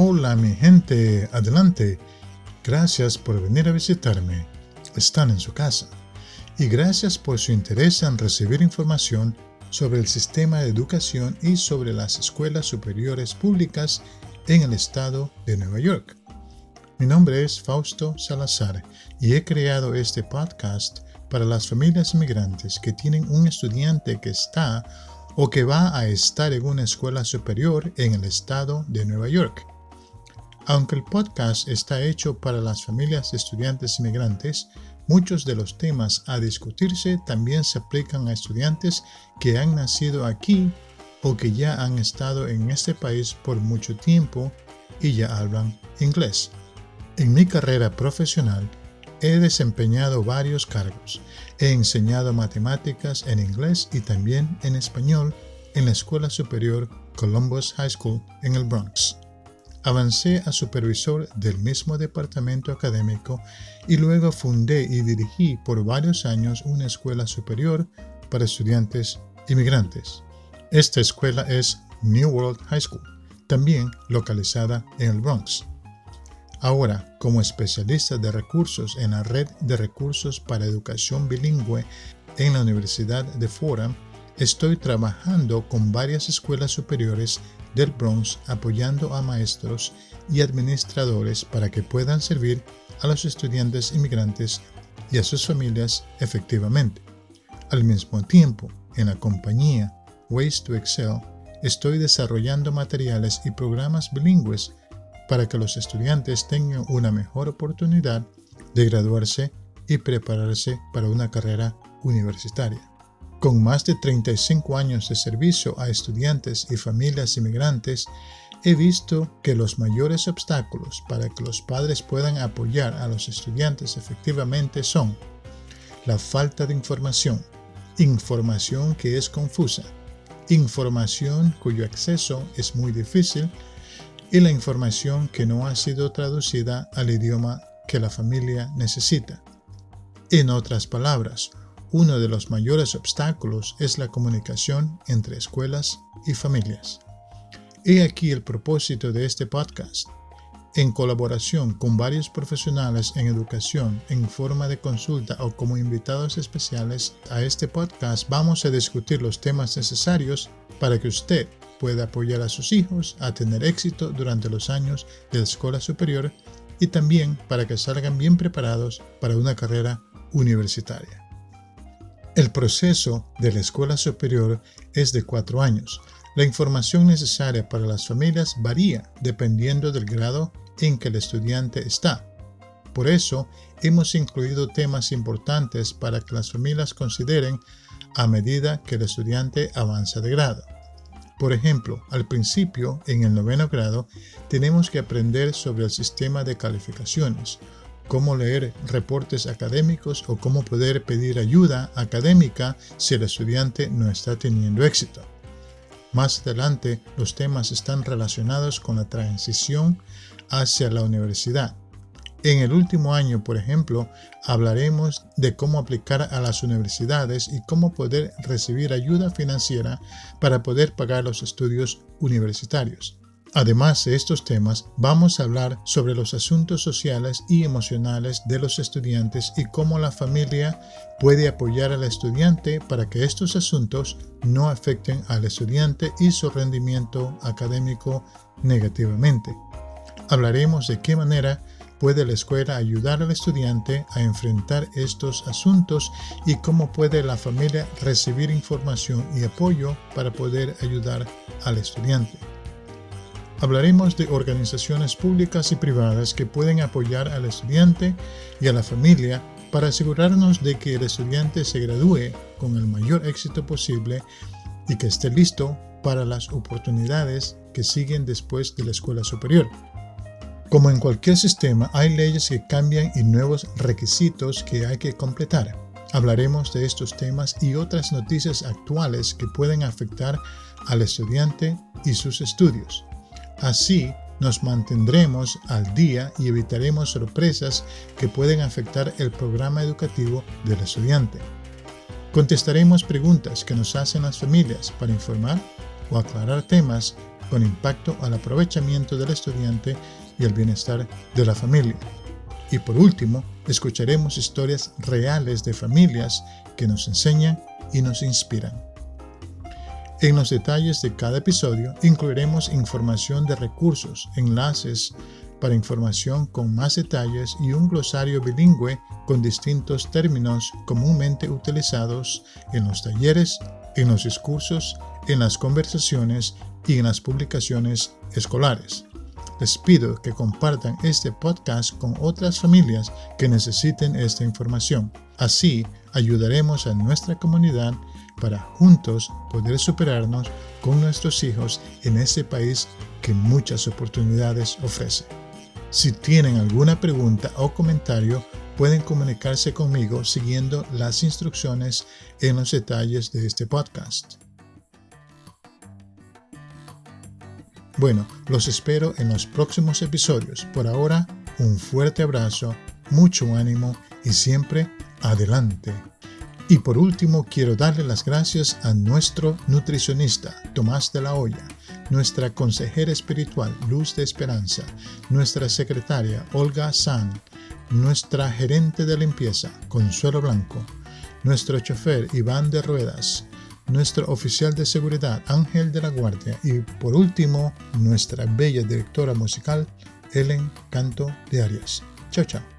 Hola mi gente, adelante. Gracias por venir a visitarme. Están en su casa. Y gracias por su interés en recibir información sobre el sistema de educación y sobre las escuelas superiores públicas en el estado de Nueva York. Mi nombre es Fausto Salazar y he creado este podcast para las familias inmigrantes que tienen un estudiante que está o que va a estar en una escuela superior en el estado de Nueva York. Aunque el podcast está hecho para las familias de estudiantes inmigrantes, muchos de los temas a discutirse también se aplican a estudiantes que han nacido aquí o que ya han estado en este país por mucho tiempo y ya hablan inglés. En mi carrera profesional he desempeñado varios cargos. He enseñado matemáticas en inglés y también en español en la Escuela Superior Columbus High School en el Bronx. Avancé a supervisor del mismo departamento académico y luego fundé y dirigí por varios años una escuela superior para estudiantes inmigrantes. Esta escuela es New World High School, también localizada en el Bronx. Ahora, como especialista de recursos en la red de recursos para educación bilingüe en la Universidad de Fordham, estoy trabajando con varias escuelas superiores del Bronx apoyando a maestros y administradores para que puedan servir a los estudiantes inmigrantes y a sus familias efectivamente. Al mismo tiempo, en la compañía Ways to Excel, estoy desarrollando materiales y programas bilingües para que los estudiantes tengan una mejor oportunidad de graduarse y prepararse para una carrera universitaria. Con más de 35 años de servicio a estudiantes y familias inmigrantes, he visto que los mayores obstáculos para que los padres puedan apoyar a los estudiantes efectivamente son la falta de información, información que es confusa, información cuyo acceso es muy difícil y la información que no ha sido traducida al idioma que la familia necesita. En otras palabras, uno de los mayores obstáculos es la comunicación entre escuelas y familias. He aquí el propósito de este podcast. En colaboración con varios profesionales en educación en forma de consulta o como invitados especiales a este podcast, vamos a discutir los temas necesarios para que usted puede apoyar a sus hijos a tener éxito durante los años de la escuela superior y también para que salgan bien preparados para una carrera universitaria. El proceso de la escuela superior es de cuatro años. La información necesaria para las familias varía dependiendo del grado en que el estudiante está. Por eso, hemos incluido temas importantes para que las familias consideren a medida que el estudiante avanza de grado. Por ejemplo, al principio, en el noveno grado, tenemos que aprender sobre el sistema de calificaciones, cómo leer reportes académicos o cómo poder pedir ayuda académica si el estudiante no está teniendo éxito. Más adelante, los temas están relacionados con la transición hacia la universidad en el último año, por ejemplo, hablaremos de cómo aplicar a las universidades y cómo poder recibir ayuda financiera para poder pagar los estudios universitarios. Además de estos temas, vamos a hablar sobre los asuntos sociales y emocionales de los estudiantes y cómo la familia puede apoyar al estudiante para que estos asuntos no afecten al estudiante y su rendimiento académico negativamente. Hablaremos de qué manera puede la escuela ayudar al estudiante a enfrentar estos asuntos y cómo puede la familia recibir información y apoyo para poder ayudar al estudiante. Hablaremos de organizaciones públicas y privadas que pueden apoyar al estudiante y a la familia para asegurarnos de que el estudiante se gradúe con el mayor éxito posible y que esté listo para las oportunidades que siguen después de la escuela superior. Como en cualquier sistema, hay leyes que cambian y nuevos requisitos que hay que completar. Hablaremos de estos temas y otras noticias actuales que pueden afectar al estudiante y sus estudios. Así, nos mantendremos al día y evitaremos sorpresas que pueden afectar el programa educativo del estudiante. Contestaremos preguntas que nos hacen las familias para informar o aclarar temas con impacto al aprovechamiento del estudiante y el bienestar de la familia. Y por último, escucharemos historias reales de familias que nos enseñan y nos inspiran. En los detalles de cada episodio incluiremos información de recursos, enlaces para información con más detalles y un glosario bilingüe con distintos términos comúnmente utilizados en los talleres, en los discursos, en las conversaciones y en las publicaciones escolares. Les pido que compartan este podcast con otras familias que necesiten esta información. Así ayudaremos a nuestra comunidad para juntos poder superarnos con nuestros hijos en este país que muchas oportunidades ofrece. Si tienen alguna pregunta o comentario, pueden comunicarse conmigo siguiendo las instrucciones en los detalles de este podcast. Bueno, los espero en los próximos episodios. Por ahora, un fuerte abrazo, mucho ánimo y siempre adelante. Y por último, quiero darle las gracias a nuestro nutricionista, Tomás de la Hoya, nuestra consejera espiritual, Luz de Esperanza, nuestra secretaria, Olga San, nuestra gerente de limpieza, Consuelo Blanco, nuestro chofer, Iván de Ruedas, nuestro oficial de seguridad, Ángel de la Guardia, y por último, nuestra bella directora musical, Ellen Canto de Arias. Chao, chao.